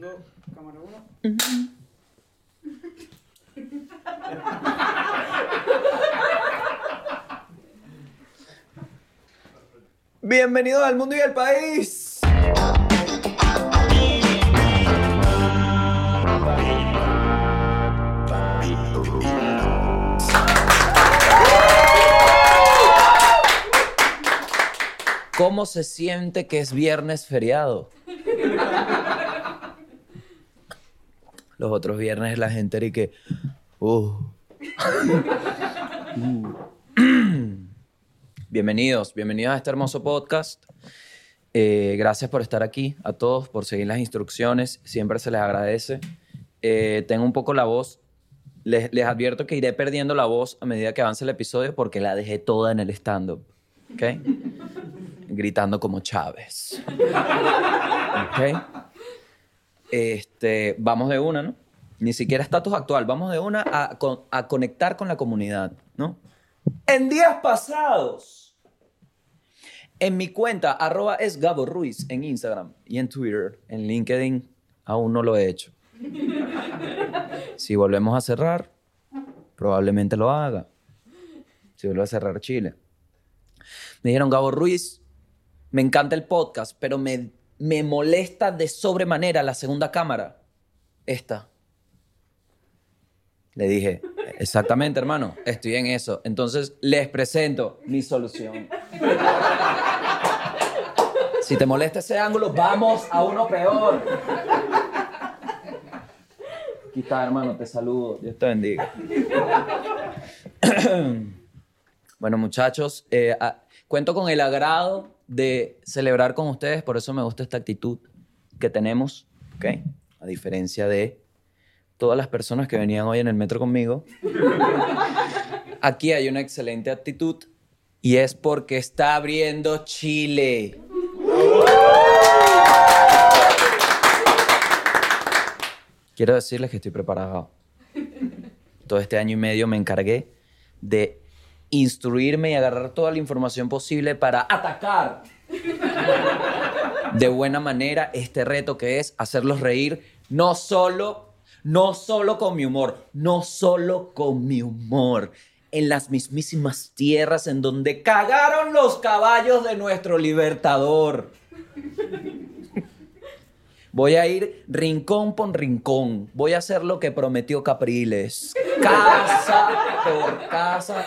Grabando cámara 1. Bienvenidos al mundo y al país. ¿Cómo se siente que es viernes feriado? Los otros viernes la gente era y que... Uh. Bienvenidos, bienvenidos a este hermoso podcast. Eh, gracias por estar aquí, a todos, por seguir las instrucciones. Siempre se les agradece. Eh, tengo un poco la voz. Les, les advierto que iré perdiendo la voz a medida que avance el episodio porque la dejé toda en el stand-up. ¿Ok? Gritando como Chávez. ¿Ok? Este, vamos de una, ¿no? Ni siquiera estatus actual. Vamos de una a, con- a conectar con la comunidad, ¿no? En días pasados, en mi cuenta, arroba es Gabo Ruiz en Instagram y en Twitter, en LinkedIn, aún no lo he hecho. Si volvemos a cerrar, probablemente lo haga. Si vuelvo a cerrar Chile. Me dijeron, Gabo Ruiz, me encanta el podcast, pero me, me molesta de sobremanera la segunda cámara. Esta. Le dije, exactamente, hermano, estoy en eso. Entonces les presento mi solución. Si te molesta ese ángulo, vamos a uno peor. Aquí está, hermano, te saludo. Dios te bendiga. Bueno, muchachos, eh, cuento con el agrado de celebrar con ustedes, por eso me gusta esta actitud que tenemos, ¿ok? A diferencia de todas las personas que venían hoy en el metro conmigo. Aquí hay una excelente actitud y es porque está abriendo Chile. Quiero decirles que estoy preparado. Todo este año y medio me encargué de instruirme y agarrar toda la información posible para atacar de buena manera este reto que es hacerlos reír no solo no solo con mi humor, no solo con mi humor, en las mismísimas tierras en donde cagaron los caballos de nuestro libertador. Voy a ir rincón por rincón. Voy a hacer lo que prometió Capriles. Casa por casa,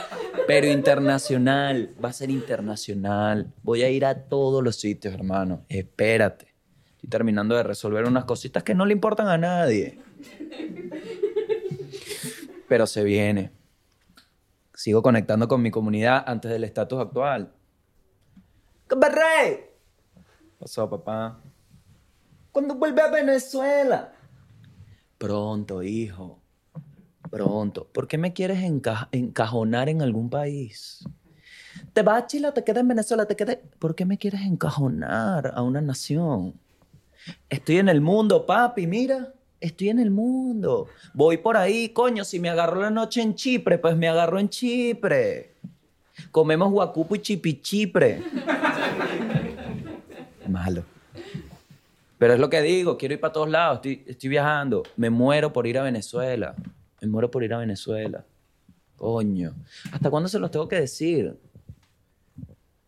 pero internacional. Va a ser internacional. Voy a ir a todos los sitios, hermano. Espérate. Estoy terminando de resolver unas cositas que no le importan a nadie. Pero se viene. Sigo conectando con mi comunidad antes del estatus actual. ¡Rey! Pasó, papá. ¿Cuándo vuelve a Venezuela? Pronto, hijo. Pronto. ¿Por qué me quieres enca- encajonar en algún país? ¿Te vas a Chile te quedas en Venezuela? ¿Te quedas? ¿Por qué me quieres encajonar a una nación? Estoy en el mundo, papi, mira. Estoy en el mundo. Voy por ahí, coño. Si me agarró la noche en Chipre, pues me agarró en Chipre. Comemos guacupo y chipichipre. Malo. Pero es lo que digo, quiero ir para todos lados, estoy, viajando. Me muero por ir a Venezuela. Me muero por ir a Venezuela. Coño. ¿Hasta cuándo se los tengo que decir?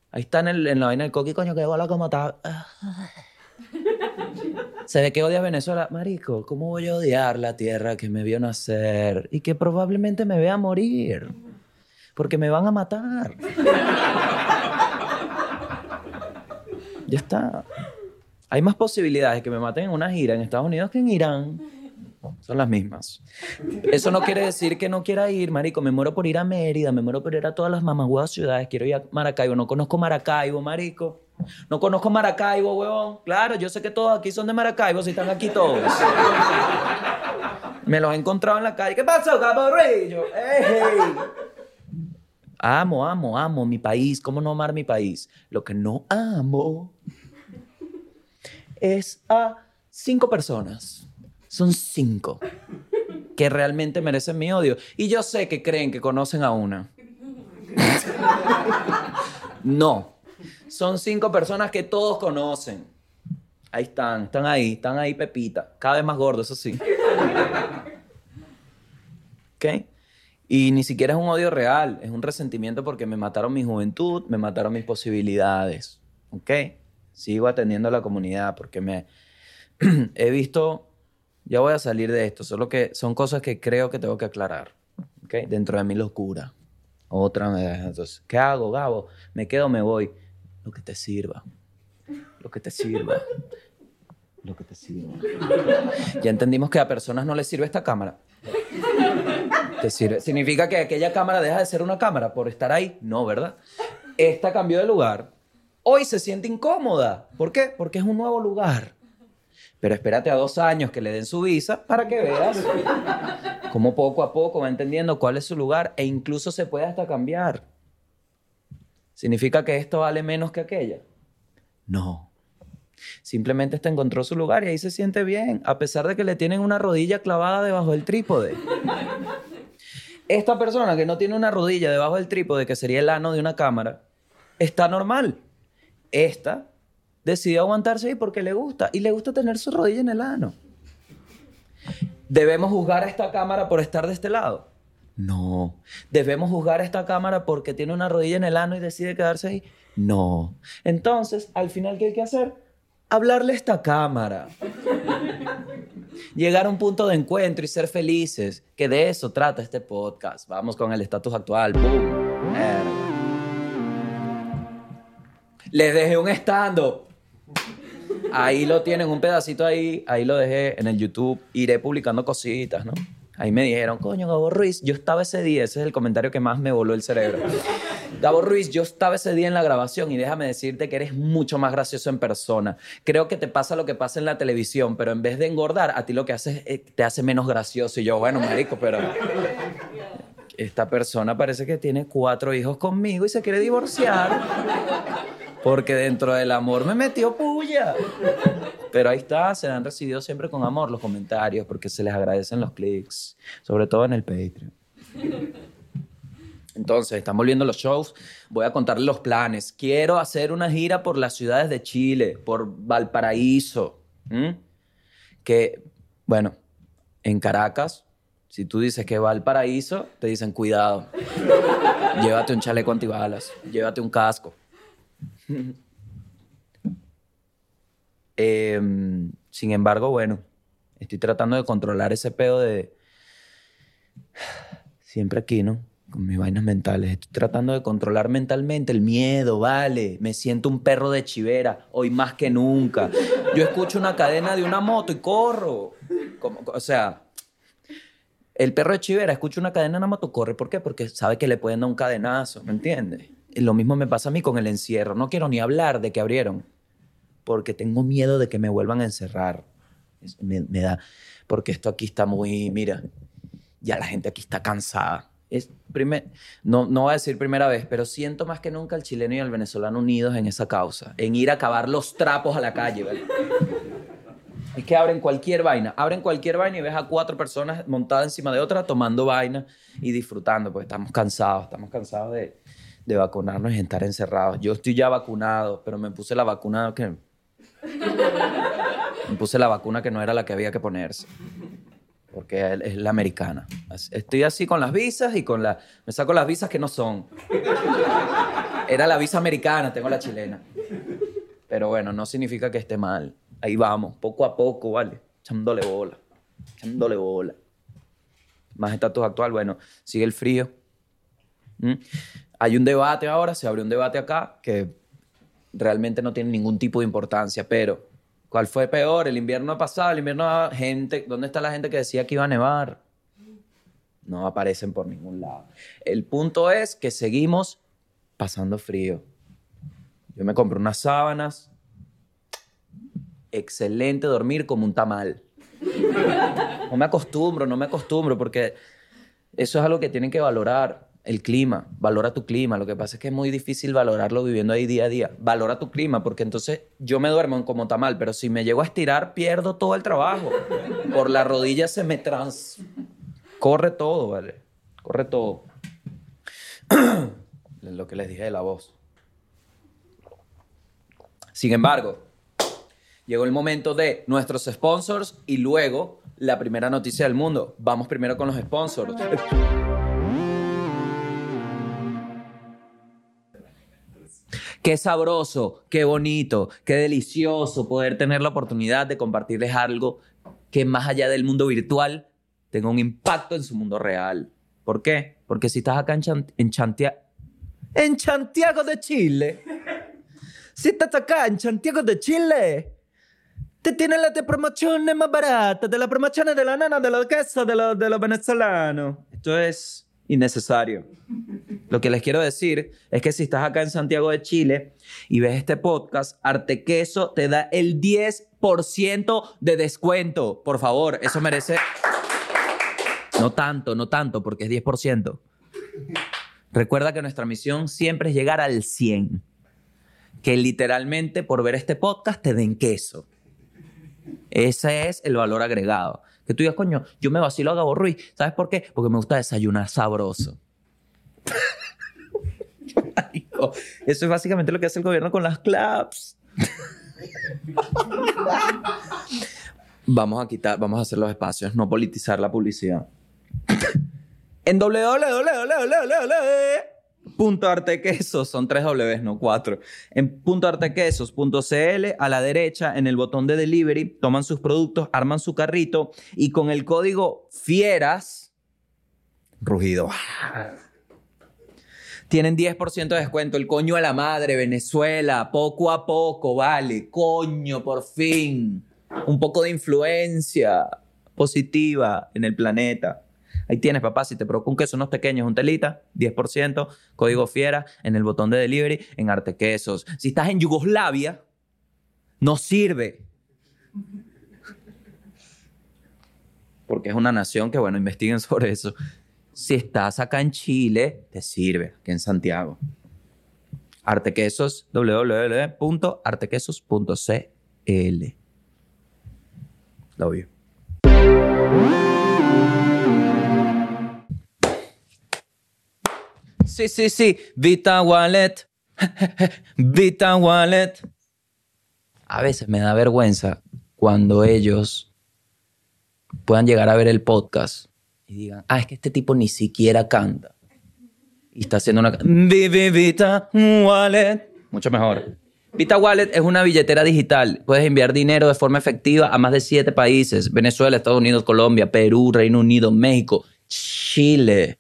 Ahí está en, el- en la vaina del coqui, coño, que bola como está. Se ve que odias Venezuela. Marico, ¿cómo voy a odiar la tierra que me vio nacer y que probablemente me vea morir? Porque me van a matar. Ya está. Hay más posibilidades de que me maten en una gira en Estados Unidos que en Irán. Son las mismas. Eso no quiere decir que no quiera ir, marico. Me muero por ir a Mérida, me muero por ir a todas las mamagüeas ciudades. Quiero ir a Maracaibo. No conozco Maracaibo, marico. No conozco Maracaibo, huevón. Claro, yo sé que todos aquí son de Maracaibo, si están aquí todos. Me los he encontrado en la calle. ¿Qué pasó, caborrillo? Amo, amo, amo mi país. ¿Cómo no amar mi país? Lo que no amo es a cinco personas. Son cinco que realmente merecen mi odio. Y yo sé que creen que conocen a una. No. Son cinco personas que todos conocen. Ahí están, están ahí, están ahí Pepita. Cada vez más gordo, eso sí. ¿Ok? Y ni siquiera es un odio real, es un resentimiento porque me mataron mi juventud, me mataron mis posibilidades. ¿Ok? Sigo atendiendo a la comunidad porque me he visto, ya voy a salir de esto, solo que son cosas que creo que tengo que aclarar. ¿Ok? Dentro de mi locura. Otra vez. Entonces, ¿qué hago, Gabo? ¿Me quedo o me voy? Lo que te sirva. Lo que te sirva. Lo que te sirva. Ya entendimos que a personas no les sirve esta cámara. ¿Te sirve? ¿Significa que aquella cámara deja de ser una cámara por estar ahí? No, ¿verdad? Esta cambió de lugar. Hoy se siente incómoda. ¿Por qué? Porque es un nuevo lugar. Pero espérate a dos años que le den su visa para que veas cómo poco a poco va entendiendo cuál es su lugar e incluso se puede hasta cambiar. ¿Significa que esto vale menos que aquella? No. Simplemente está encontró su lugar y ahí se siente bien, a pesar de que le tienen una rodilla clavada debajo del trípode. Esta persona que no tiene una rodilla debajo del trípode, que sería el ano de una cámara, está normal. Esta decidió aguantarse ahí porque le gusta y le gusta tener su rodilla en el ano. ¿Debemos juzgar a esta cámara por estar de este lado? No. ¿Debemos juzgar a esta cámara porque tiene una rodilla en el ano y decide quedarse ahí? No. Entonces, al final, ¿qué hay que hacer? Hablarle a esta cámara. Llegar a un punto de encuentro y ser felices, que de eso trata este podcast. Vamos con el estatus actual. Les dejé un stand Ahí lo tienen, un pedacito ahí, ahí lo dejé en el YouTube. Iré publicando cositas, ¿no? Ahí me dijeron, coño, Gabo Ruiz, yo estaba ese día, ese es el comentario que más me voló el cerebro. Gabo Ruiz, yo estaba ese día en la grabación y déjame decirte que eres mucho más gracioso en persona. Creo que te pasa lo que pasa en la televisión, pero en vez de engordar, a ti lo que hace es, te hace menos gracioso. Y yo, bueno, marico, pero esta persona parece que tiene cuatro hijos conmigo y se quiere divorciar. Porque dentro del amor me metió puya. Pero ahí está, se han recibido siempre con amor los comentarios porque se les agradecen los clics, sobre todo en el Patreon. Entonces, están volviendo los shows. Voy a contarles los planes. Quiero hacer una gira por las ciudades de Chile, por Valparaíso. Que, bueno, en Caracas, si tú dices que Valparaíso, te dicen cuidado. llévate un chaleco antibalas, llévate un casco. Em, sin embargo, bueno, estoy tratando de controlar ese pedo de... Siempre aquí, ¿no? Con mis vainas mentales. Estoy tratando de controlar mentalmente el miedo, vale. Me siento un perro de chivera, hoy más que nunca. Yo escucho una cadena de una moto y corro. Como, o sea, el perro de chivera escucha una cadena de una moto, corre. ¿Por qué? Porque sabe que le pueden dar un cadenazo, ¿me entiendes? Lo mismo me pasa a mí con el encierro. No quiero ni hablar de que abrieron, porque tengo miedo de que me vuelvan a encerrar. Me, da, porque esto aquí está muy, mira, ya la gente aquí está cansada. Es primer, no, no voy a decir primera vez, pero siento más que nunca al chileno y al venezolano unidos en esa causa, en ir a acabar los trapos a la calle. ¿vale? Es que abren cualquier vaina, abren cualquier vaina y ves a cuatro personas montadas encima de otra tomando vaina y disfrutando, porque estamos cansados, estamos cansados de, de vacunarnos y estar encerrados. Yo estoy ya vacunado, pero me puse la vacuna que... Me puse la vacuna que no era la que había que ponerse. Porque es la americana. Estoy así con las visas y con la... Me saco las visas que no son. Era la visa americana, tengo la chilena. Pero bueno, no significa que esté mal. Ahí vamos, poco a poco, ¿vale? Echándole bola. Echándole bola. Más estatus actual, bueno, sigue el frío. ¿Mm? Hay un debate ahora, se abrió un debate acá que realmente no tiene ningún tipo de importancia, pero ¿cuál fue peor? El invierno pasado, el invierno gente, ¿dónde está la gente que decía que iba a nevar? No aparecen por ningún lado. El punto es que seguimos pasando frío. Yo me compré unas sábanas. Excelente dormir como un tamal. No me acostumbro, no me acostumbro, porque eso es algo que tienen que valorar el clima, valora tu clima. Lo que pasa es que es muy difícil valorarlo viviendo ahí día a día. Valora tu clima, porque entonces yo me duermo como tamal, pero si me llego a estirar, pierdo todo el trabajo. Por la rodilla se me trans. Corre todo, ¿vale? Corre todo. Lo que les dije de la voz. Sin embargo, Llegó el momento de nuestros sponsors y luego la primera noticia del mundo. Vamos primero con los sponsors. Qué sabroso, qué bonito, qué delicioso poder tener la oportunidad de compartirles algo que más allá del mundo virtual tenga un impacto en su mundo real. ¿Por qué? Porque si estás acá en, Chan- en Chantia- en Santiago de Chile, si estás acá en Santiago de Chile, te tienen las promociones más baratas, de las promociones de la nana, de los quesos, de los, los venezolanos. Esto es innecesario. Lo que les quiero decir es que si estás acá en Santiago de Chile y ves este podcast, Arte Queso te da el 10% de descuento. Por favor, eso merece... No tanto, no tanto, porque es 10%. Recuerda que nuestra misión siempre es llegar al 100. Que literalmente por ver este podcast te den queso. Ese es el valor agregado. Que tú digas, coño, yo me vacilo a Gabo Ruiz. ¿Sabes por qué? Porque me gusta desayunar sabroso. Eso es básicamente lo que hace el gobierno con las claps. vamos a quitar, vamos a hacer los espacios, no politizar la publicidad. en www.artequesos, son tres Ws, no cuatro. En .artequesos.cl, a la derecha, en el botón de delivery, toman sus productos, arman su carrito y con el código FIERAS, rugido, tienen 10% de descuento. El coño a la madre, Venezuela, poco a poco, vale. Coño, por fin. Un poco de influencia positiva en el planeta. Ahí tienes, papá. Si te provoca un queso, unos pequeños, un telita, 10%, código fiera en el botón de delivery en Arte Quesos. Si estás en Yugoslavia, no sirve. Porque es una nación que, bueno, investiguen sobre eso. Si estás acá en Chile, te sirve, aquí en Santiago. Artequesos, www.artequesos.cl. Love you. Sí, sí, sí. Vita Wallet. Vita Wallet. A veces me da vergüenza cuando ellos puedan llegar a ver el podcast y digan, ah, es que este tipo ni siquiera canta. Y está haciendo una... Vi- vi- Vita Wallet. Mucho mejor. Vita Wallet es una billetera digital. Puedes enviar dinero de forma efectiva a más de siete países. Venezuela, Estados Unidos, Colombia, Perú, Reino Unido, México, Chile.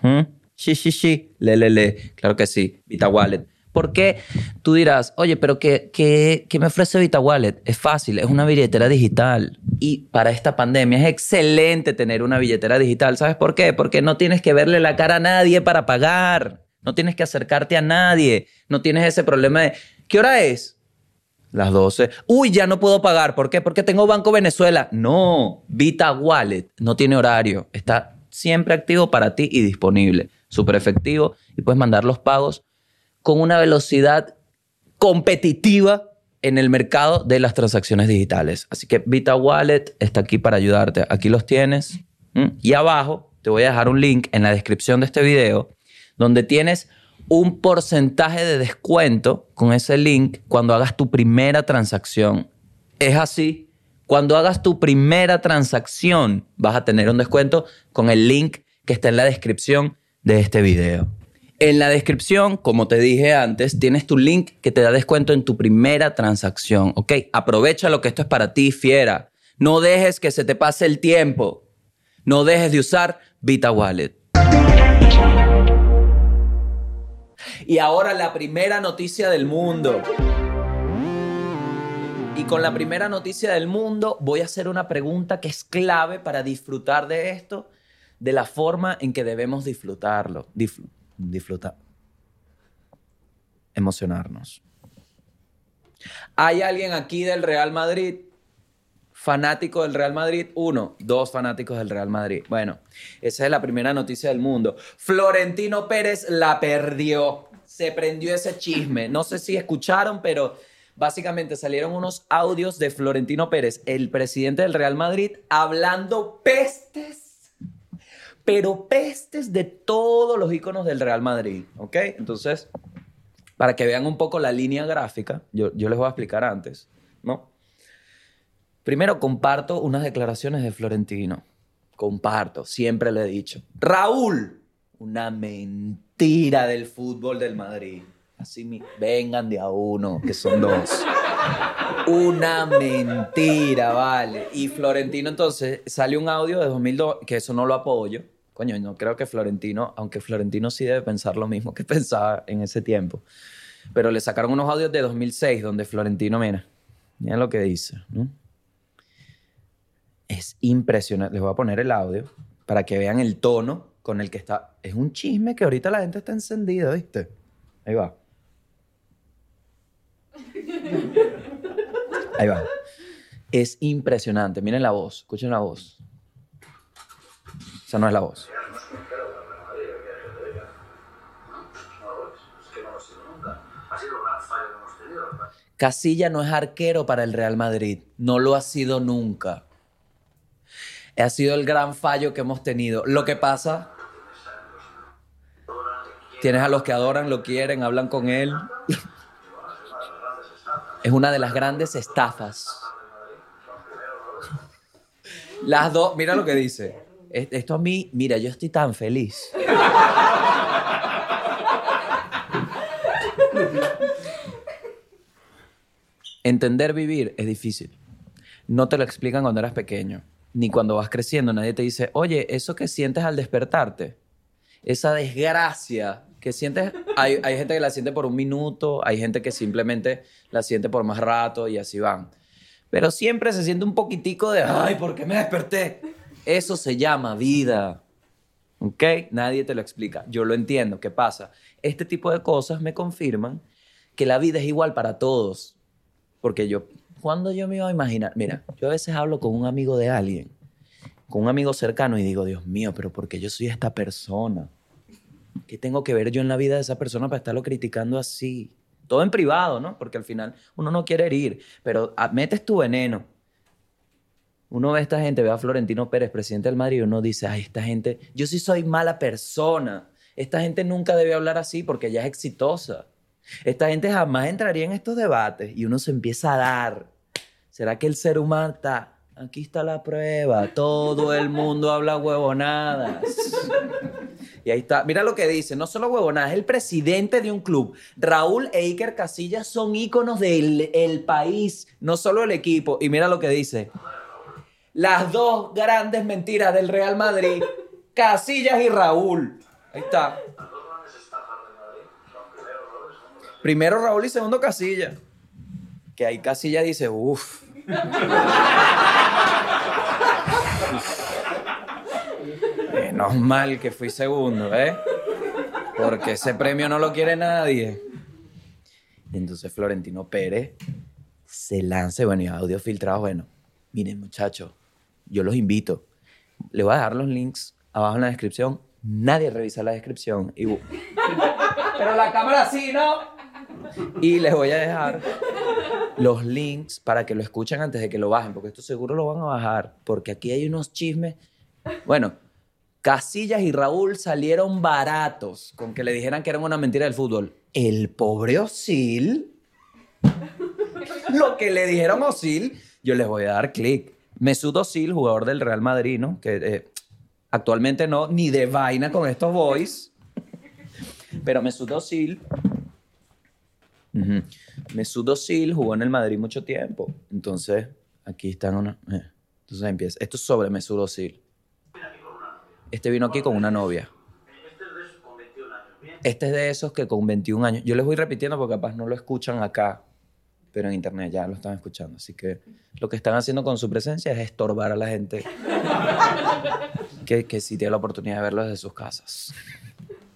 ¿Mm? Sí, sí, sí. Le, le, le. Claro que sí. Vita Wallet. ¿Por qué? Tú dirás, oye, pero ¿qué, qué, qué me ofrece Vita Wallet? Es fácil, es una billetera digital. Y para esta pandemia es excelente tener una billetera digital. ¿Sabes por qué? Porque no tienes que verle la cara a nadie para pagar. No tienes que acercarte a nadie. No tienes ese problema de, ¿qué hora es? Las 12. Uy, ya no puedo pagar. ¿Por qué? Porque tengo Banco Venezuela. No, Vita Wallet no tiene horario. Está siempre activo para ti y disponible. Súper efectivo y puedes mandar los pagos con una velocidad competitiva en el mercado de las transacciones digitales. Así que Vita Wallet está aquí para ayudarte. Aquí los tienes. Y abajo te voy a dejar un link en la descripción de este video donde tienes un porcentaje de descuento con ese link cuando hagas tu primera transacción. Es así. Cuando hagas tu primera transacción vas a tener un descuento con el link que está en la descripción de este video. En la descripción, como te dije antes, tienes tu link que te da descuento en tu primera transacción. ¿Ok? Aprovecha lo que esto es para ti, fiera. No dejes que se te pase el tiempo. No dejes de usar Vita Wallet. Y ahora la primera noticia del mundo. Y con la primera noticia del mundo voy a hacer una pregunta que es clave para disfrutar de esto de la forma en que debemos disfrutarlo. Disfrutar. Emocionarnos. ¿Hay alguien aquí del Real Madrid? Fanático del Real Madrid, uno, dos fanáticos del Real Madrid. Bueno, esa es la primera noticia del mundo. Florentino Pérez la perdió. Se prendió ese chisme. No sé si escucharon, pero básicamente salieron unos audios de Florentino Pérez, el presidente del Real Madrid, hablando pestes, pero pestes de todos los iconos del Real Madrid. ¿Ok? Entonces, para que vean un poco la línea gráfica, yo, yo les voy a explicar antes, ¿no? Primero comparto unas declaraciones de Florentino. Comparto, siempre le he dicho. Raúl, una mentira del fútbol del Madrid. Así mi, vengan de a uno, que son dos. Una mentira, vale. Y Florentino entonces sale un audio de 2002, que eso no lo apoyo. Coño, no creo que Florentino, aunque Florentino sí debe pensar lo mismo que pensaba en ese tiempo. Pero le sacaron unos audios de 2006 donde Florentino, mira, mira lo que dice. ¿no? Es impresionante. Les voy a poner el audio para que vean el tono con el que está. Es un chisme que ahorita la gente está encendida, ¿viste? Ahí va. Ahí va. Es impresionante. Miren la voz. Escuchen la voz. Esa no es la voz. Casilla no es arquero para el Real Madrid. No lo ha sido nunca. Ha sido el gran fallo que hemos tenido. Lo que pasa, tienes a los que adoran, lo quieren, hablan con él. Es una de las grandes estafas. Las dos, mira lo que dice. Esto a mí, mira, yo estoy tan feliz. Entender vivir es difícil. No te lo explican cuando eras pequeño, ni cuando vas creciendo. Nadie te dice, oye, eso que sientes al despertarte, esa desgracia que sientes, hay, hay gente que la siente por un minuto, hay gente que simplemente la siente por más rato y así van. Pero siempre se siente un poquitico de, ay, ¿por qué me desperté? Eso se llama vida. ¿Ok? Nadie te lo explica. Yo lo entiendo. ¿Qué pasa? Este tipo de cosas me confirman que la vida es igual para todos. Porque yo, cuando yo me iba a imaginar, mira, yo a veces hablo con un amigo de alguien, con un amigo cercano y digo, Dios mío, pero ¿por qué yo soy esta persona? ¿Qué tengo que ver yo en la vida de esa persona para estarlo criticando así? Todo en privado, ¿no? Porque al final uno no quiere herir, pero metes tu veneno. Uno ve a esta gente, ve a Florentino Pérez, presidente del Madrid, y uno dice, ay, esta gente, yo sí soy mala persona. Esta gente nunca debe hablar así porque ya es exitosa. Esta gente jamás entraría en estos debates y uno se empieza a dar. ¿Será que el ser humano está? Aquí está la prueba. Todo el mundo habla huevonadas. Y ahí está. Mira lo que dice. No solo huevonadas, el presidente de un club. Raúl e Iker Casillas son íconos del el país, no solo el equipo. Y mira lo que dice. Las dos grandes mentiras del Real Madrid. Casillas y Raúl. Ahí está. Primero Raúl y segundo Casilla. Que ahí Casilla dice, uff. Menos mal que fui segundo, ¿eh? Porque ese premio no lo quiere nadie. entonces Florentino Pérez se lanza, bueno, y audio filtrado, bueno, miren muchachos, yo los invito. Les voy a dejar los links abajo en la descripción. Nadie revisa la descripción. Y... Pero la cámara sí, ¿no? Y les voy a dejar los links para que lo escuchen antes de que lo bajen, porque esto seguro lo van a bajar, porque aquí hay unos chismes. Bueno, Casillas y Raúl salieron baratos con que le dijeran que eran una mentira del fútbol. El pobre Osil, lo que le dijeron a Osil, yo les voy a dar clic. Mesut Osil, jugador del Real Madrid, ¿no? Que eh, actualmente no, ni de vaina con estos boys. Pero Mesut Özil Mesut Özil jugó en el Madrid mucho tiempo. Entonces, aquí están una... Eh, entonces empieza. Esto es sobre Mesut Özil. Este vino aquí con una novia. Este es de esos que con 21 años... Yo les voy repitiendo porque capaz no lo escuchan acá, pero en internet ya lo están escuchando. Así que lo que están haciendo con su presencia es estorbar a la gente que, que sí tiene la oportunidad de verlo desde sus casas.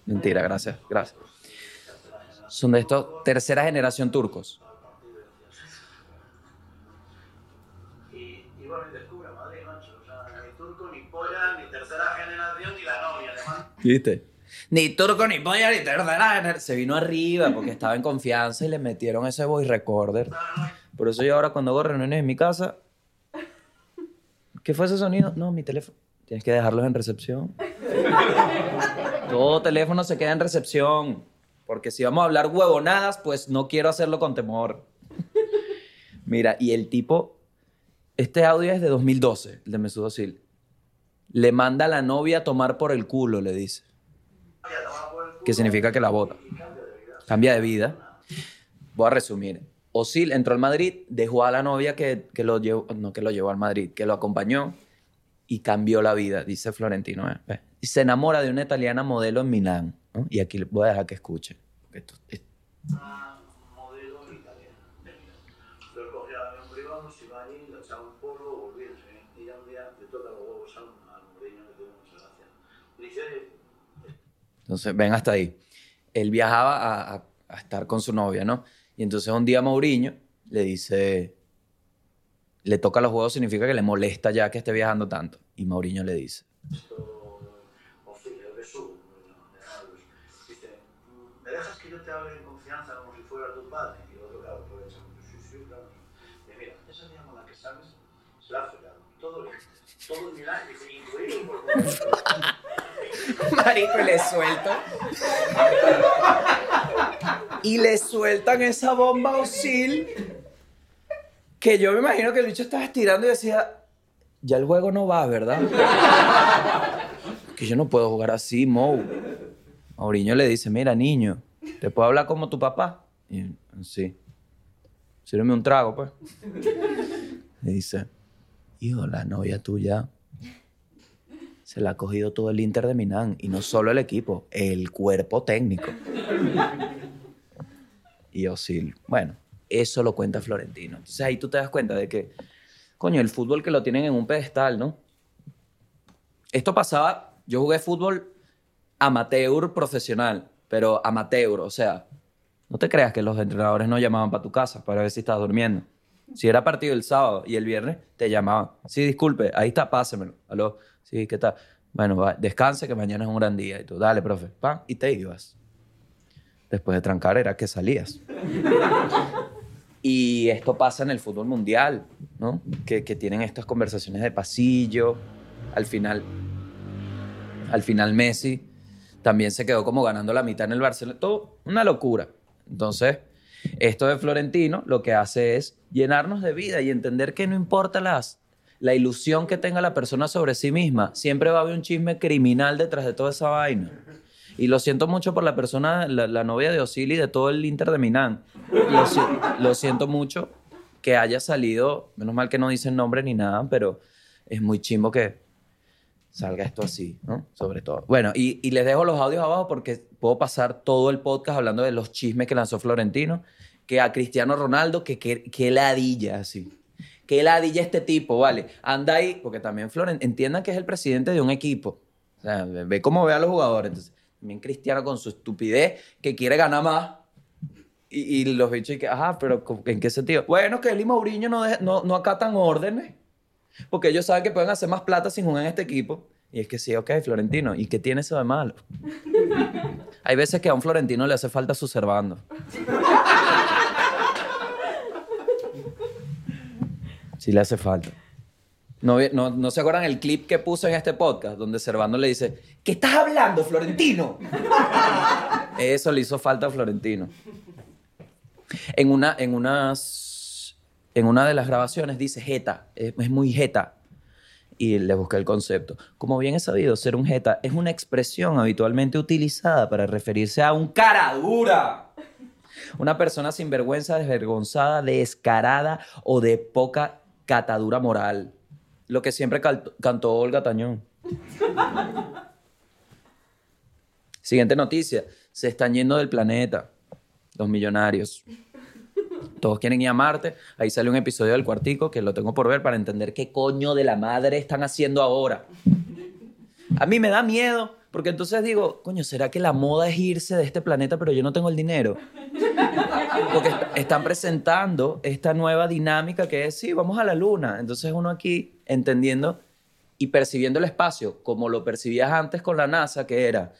Mentira, gracias, gracias son de estos tercera generación turcos. Y, bueno, descubre Madrid, macho. O sea, ni turco, ni polla, ni tercera generación, ni la novia, además. ¿Viste? Ni turco, ni polla, ni tercera. Se vino arriba porque estaba en confianza y le metieron ese voice recorder. Por eso yo ahora cuando hago reuniones en mi casa... ¿Qué fue ese sonido? No, mi teléfono. Tienes que dejarlos en recepción. Todo teléfono se queda en recepción. Porque si vamos a hablar huevonadas, pues no quiero hacerlo con temor. Mira, y el tipo Este audio es de 2012, el de Mesut Özil. Le manda a la novia a tomar por el culo, le dice. Que significa que la bota. Cambia de vida. Voy a resumir. Osil entró al Madrid, dejó a la novia que, que lo llevó, no que lo llevó al Madrid, que lo acompañó y cambió la vida, dice Florentino. ¿eh? Y se enamora de una italiana modelo en Milán. Y aquí voy a dejar que escuche. Entonces, ven hasta ahí. Él viajaba a, a- a estar con su novia, ¿no? Y entonces un día Mourinho le dice, le toca los huevos, significa que le molesta ya que esté viajando tanto. Y Mourinho le dice, el Marico, y le sueltan. y le sueltan esa bomba Osil que yo me imagino que el bicho estaba estirando y decía, ya el juego no va, ¿verdad? que yo no puedo jugar así, Mou. Mauriño le dice, mira, niño, ¿te puedo hablar como tu papá? Y sí. Sírveme un trago, pues. Le dice, hijo, la novia tuya se la ha cogido todo el Inter de Milán. Y no solo el equipo, el cuerpo técnico. Y Osil, bueno, eso lo cuenta Florentino. Entonces ahí tú te das cuenta de que, coño, el fútbol que lo tienen en un pedestal, ¿no? Esto pasaba, yo jugué fútbol amateur profesional, pero amateur, o sea, no te creas que los entrenadores no llamaban para tu casa para ver si estabas durmiendo. Si era partido el sábado y el viernes, te llamaban. Sí, disculpe, ahí está, pásemelo. Aló, sí, ¿qué tal? Bueno, va, descanse que mañana es un gran día. Y tú, dale, profe, pam, y te ibas. Después de trancar era que salías. Y esto pasa en el fútbol mundial, ¿no? Que, que tienen estas conversaciones de pasillo. Al final, al final Messi también se quedó como ganando la mitad en el Barcelona. Todo una locura. Entonces, esto de Florentino lo que hace es llenarnos de vida y entender que no importa las, la ilusión que tenga la persona sobre sí misma, siempre va a haber un chisme criminal detrás de toda esa vaina. Y lo siento mucho por la persona, la, la novia de Osili de todo el Inter de Milán. Lo, lo siento mucho que haya salido, menos mal que no dicen nombre ni nada, pero es muy chimbo que salga esto así, ¿no? Sobre todo. Bueno, y, y les dejo los audios abajo porque puedo pasar todo el podcast hablando de los chismes que lanzó Florentino, que a Cristiano Ronaldo, que, que, que ladilla así. Que ladilla este tipo, ¿vale? Anda ahí, porque también Florentino, entiendan que es el presidente de un equipo. O sea, ve cómo ve a los jugadores. Entonces, también Cristiano con su estupidez, que quiere ganar más. Y, y los bichos, que, ajá, pero ¿en qué sentido? Bueno, que él y Mourinho no, deja- no, no acatan órdenes. Porque ellos saben que pueden hacer más plata sin jugar en este equipo. Y es que sí, ok, Florentino. ¿Y qué tiene eso de malo? Hay veces que a un Florentino le hace falta su servando. Sí le hace falta. No, no, ¿No se acuerdan el clip que puso en este podcast donde Servando le dice, ¿qué estás hablando, Florentino? Eso le hizo falta a Florentino. En una, en unas, en una de las grabaciones dice jeta, es, es muy jeta. Y le busqué el concepto. Como bien es sabido, ser un jeta es una expresión habitualmente utilizada para referirse a un cara dura. Una persona sin vergüenza, desvergonzada, descarada o de poca catadura moral. Lo que siempre cantó Olga Tañón. Siguiente noticia. Se están yendo del planeta los millonarios. Todos quieren ir a Marte. Ahí sale un episodio del cuartico que lo tengo por ver para entender qué coño de la madre están haciendo ahora. A mí me da miedo, porque entonces digo, coño, ¿será que la moda es irse de este planeta, pero yo no tengo el dinero? Porque est- están presentando esta nueva dinámica que es, sí, vamos a la luna. Entonces uno aquí entendiendo y percibiendo el espacio como lo percibías antes con la NASA, que era,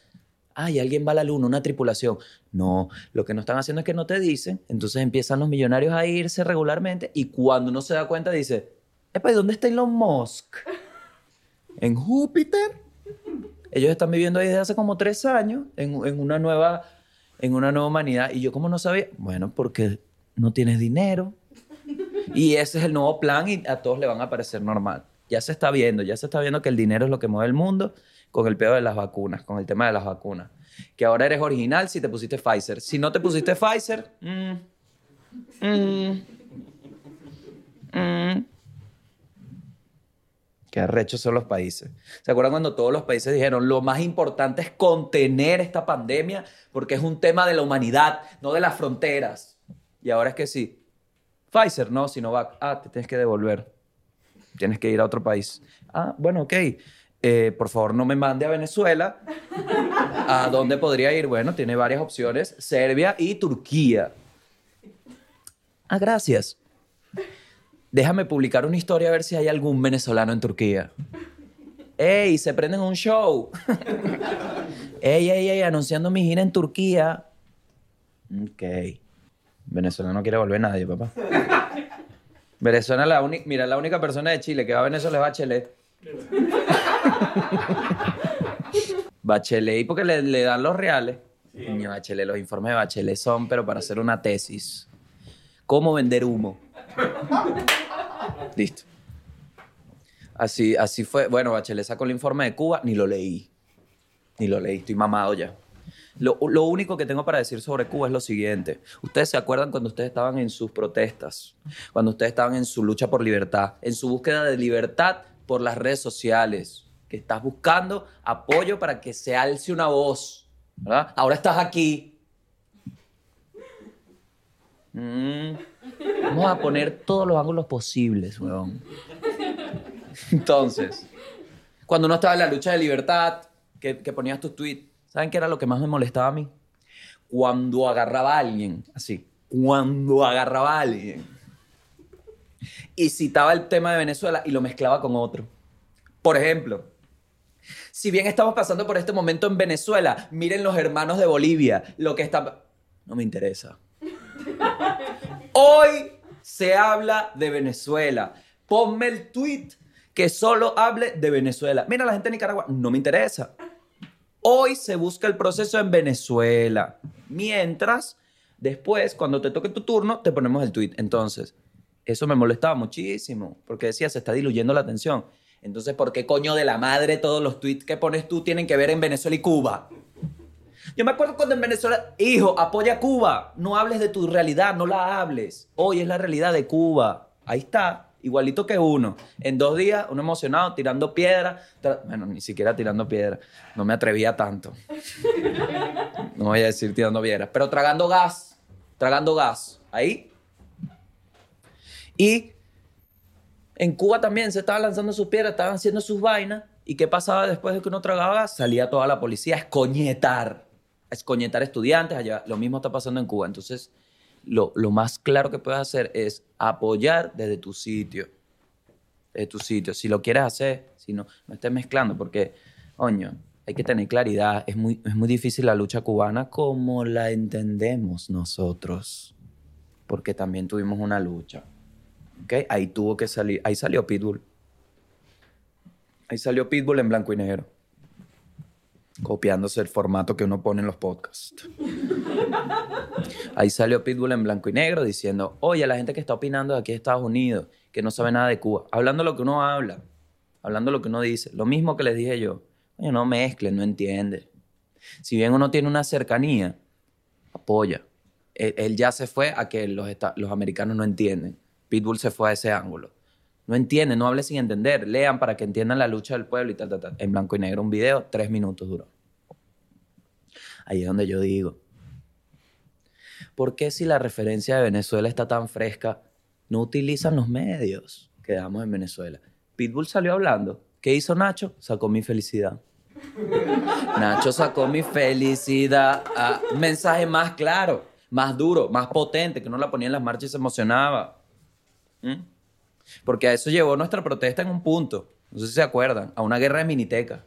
ay, alguien va a la luna, una tripulación. No, lo que no están haciendo es que no te dicen, entonces empiezan los millonarios a irse regularmente y cuando uno se da cuenta dice, Epa, ¿y dónde está Elon Musk? ¿En Júpiter? Ellos están viviendo ahí desde hace como tres años en, en una nueva, en una nueva humanidad. Y yo como no sabía, bueno, porque no tienes dinero. Y ese es el nuevo plan y a todos le van a parecer normal. Ya se está viendo, ya se está viendo que el dinero es lo que mueve el mundo con el pedo de las vacunas, con el tema de las vacunas. Que ahora eres original si te pusiste Pfizer. Si no te pusiste Pfizer, mm, mm, mm. Qué arrechos son los países. ¿Se acuerdan cuando todos los países dijeron lo más importante es contener esta pandemia porque es un tema de la humanidad, no de las fronteras? Y ahora es que sí. Pfizer, no, Sinovac. Ah, te tienes que devolver. Tienes que ir a otro país. Ah, bueno, ok. Eh, por favor, no me mande a Venezuela. ¿A dónde podría ir? Bueno, tiene varias opciones. Serbia y Turquía. Ah, gracias. Déjame publicar una historia a ver si hay algún venezolano en Turquía. ¡Ey! Se prenden un show. ¡Ey, ey, ey! Anunciando mi gira en Turquía. Ok. Venezuela no quiere volver nadie, papá. Venezuela, la única, mira, la única persona de Chile que va a Venezuela es Bachelet. Bachelet, ¿y porque le, le dan los reales? Niño, Bachelet, los informes de Bachelet son, pero para hacer una tesis. ¿Cómo vender humo? Listo. Así, así fue. Bueno, Bachelet sacó el informe de Cuba, ni lo leí. Ni lo leí, estoy mamado ya. Lo, lo único que tengo para decir sobre Cuba es lo siguiente. Ustedes se acuerdan cuando ustedes estaban en sus protestas, cuando ustedes estaban en su lucha por libertad, en su búsqueda de libertad por las redes sociales, estás buscando apoyo para que se alce una voz. ¿verdad? Ahora estás aquí. Mm. Vamos a poner todos los ángulos posibles, weón. Entonces, cuando uno estaba en la lucha de libertad, que, que ponías tus tweets, ¿saben qué era lo que más me molestaba a mí? Cuando agarraba a alguien, así, cuando agarraba a alguien y citaba el tema de Venezuela y lo mezclaba con otro. Por ejemplo, si bien estamos pasando por este momento en Venezuela, miren los hermanos de Bolivia, lo que está... No me interesa. Hoy se habla de Venezuela. Ponme el tweet que solo hable de Venezuela. Mira, la gente de Nicaragua, no me interesa. Hoy se busca el proceso en Venezuela. Mientras, después, cuando te toque tu turno, te ponemos el tweet. Entonces, eso me molestaba muchísimo, porque decía, se está diluyendo la atención. Entonces, ¿por qué coño de la madre todos los tweets que pones tú tienen que ver en Venezuela y Cuba? Yo me acuerdo cuando en Venezuela, hijo, apoya a Cuba, no hables de tu realidad, no la hables. Hoy es la realidad de Cuba. Ahí está, igualito que uno. En dos días, uno emocionado, tirando piedra. Bueno, ni siquiera tirando piedra. No me atrevía tanto. No voy a decir tirando piedras, pero tragando gas. Tragando gas. Ahí. Y en Cuba también se estaban lanzando sus piedras, estaban haciendo sus vainas. ¿Y qué pasaba después de que uno tragaba? Salía toda la policía a escoñetar. A escoñetar estudiantes allá. Lo mismo está pasando en Cuba. Entonces, lo, más claro que puedes hacer es apoyar desde tu sitio. Desde tu sitio. Si lo quieres hacer, si no, no estés mezclando, porque, coño, hay que tener claridad. Es muy, es muy difícil la lucha cubana como la entendemos nosotros. Porque también tuvimos una lucha. ¿Ok? Ahí tuvo que salir, ahí salió Pitbull. Ahí salió Pitbull en blanco y negro. Copiándose el formato que uno pone en los podcasts. Ahí salió Pitbull en blanco y negro diciendo, oye, la gente que está opinando de aquí de Estados Unidos, que no sabe nada de Cuba, hablando lo que uno habla, hablando lo que uno dice, lo mismo que les dije yo, oye, no mezclen, no entiende. Si bien uno tiene una cercanía, apoya. Él, él ya se fue a que los, los americanos no entienden. Pitbull se fue a ese ángulo. No entienden, no hable sin entender. Lean para que entiendan la lucha del pueblo y tal, tal, tal. En blanco y negro, un video, tres minutos duró. Ahí es donde yo digo, ¿por qué si la referencia de Venezuela está tan fresca, no utilizan los medios que damos en Venezuela? Pitbull salió hablando. ¿Qué hizo Nacho? Sacó mi felicidad. Nacho sacó mi felicidad. Ah, mensaje más claro, más duro, más potente, que no la ponía en las marchas y se emocionaba. ¿Mm? Porque a eso llevó nuestra protesta en un punto. No sé si se acuerdan, a una guerra de miniteca.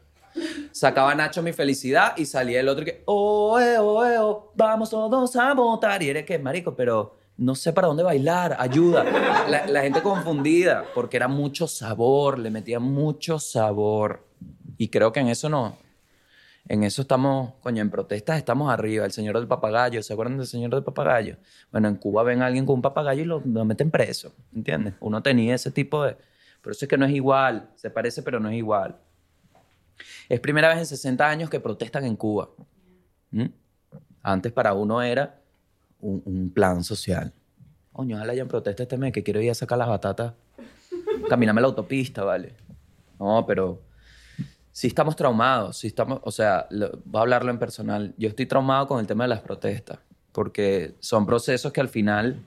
Sacaba Nacho mi felicidad y salía el otro que, oh, eh, oh, eh, oh, vamos todos a votar. Y era que, marico, pero no sé para dónde bailar, ayuda. La, la gente confundida, porque era mucho sabor, le metía mucho sabor. Y creo que en eso no, En eso estamos, coño, en protestas estamos arriba. El señor del papagayo, ¿se acuerdan del señor del papagayo? Bueno, en Cuba ven a alguien con un papagayo y lo, meten preso, ¿entiendes? Uno tenía ese tipo de... Por eso es que no es igual, se parece pero no es igual. Es primera vez en 60 años que protestan en Cuba. Antes para uno era un, plan social. Coño, ojalá hayan protesta este mes que quiero ir a sacar las batatas. Camíname la autopista, ¿vale? No, pero sí estamos traumados, sí estamos, o sea, lo- voy a hablarlo en personal. Yo estoy traumado con el tema de las protestas, porque son procesos que al final,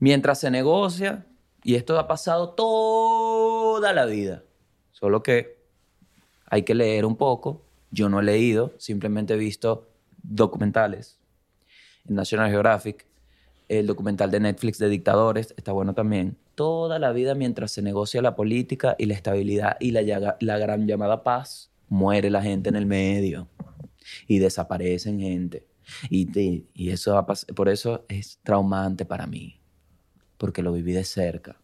mientras se negocia, y esto ha pasado toda la vida, solo que hay que leer un poco. Yo no he leído, simplemente he visto documentales en National Geographic, el documental de Netflix de dictadores, está bueno también. Toda la vida mientras se negocia la política y la estabilidad y la, la gran llamada paz, muere la gente en el medio y desaparecen gente. Y, te- y eso va a por eso es traumante para mí, porque lo viví de cerca.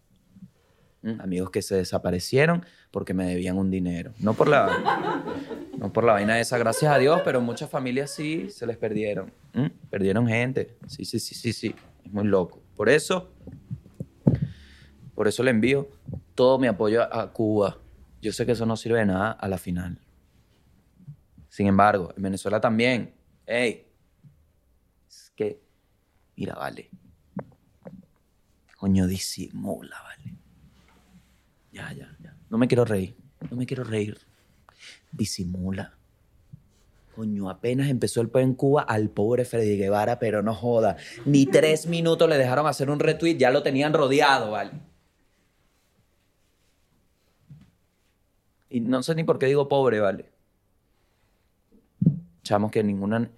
¿Mm? Amigos que se desaparecieron porque me debían un dinero. No por la, no por la vaina esa, gracias a Dios, pero muchas familias sí se les perdieron. ¿Mm? Perdieron gente. Sí, sí, sí, sí, sí. Es muy loco. Por eso, por eso le envío todo mi apoyo a- Cuba. Yo sé que eso no sirve de nada a la final. Sin embargo, en Venezuela también. Ey, es que, mira, vale. Coño, disimula, vale. Ya, ya, ya. No me quiero reír. No me quiero reír. Disimula. Coño, apenas empezó el peo en Cuba al pobre Freddy Guevara, pero no joda. Ni tres minutos le dejaron hacer un retweet, ya lo tenían rodeado, ¿vale? Y no sé ni por qué digo pobre, ¿vale? Chamos que ninguna...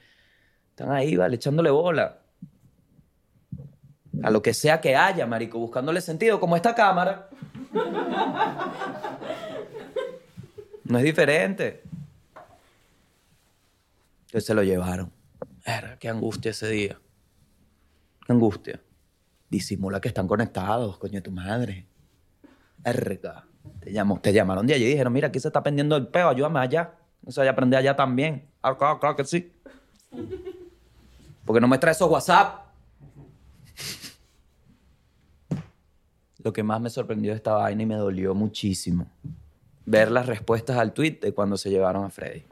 Están ahí, ¿vale? Echándole bola. A lo que sea que haya, marico, buscándole sentido, como esta cámara. No es diferente. Entonces se lo llevaron. Verga, qué angustia ese día. Qué angustia. Disimula que están conectados, coño tu madre. Verga. Te, llamó, te llamaron de allí y dijeron, mira, aquí se está pendiendo el peo, ayúdame allá. No se vaya a aprender allá también. Ah, claro, claro que sí. Porque no me trae esos WhatsApp. Lo que más me sorprendió de esta vaina y me dolió muchísimo. Ver las respuestas al tweet de cuando se llevaron a Freddy.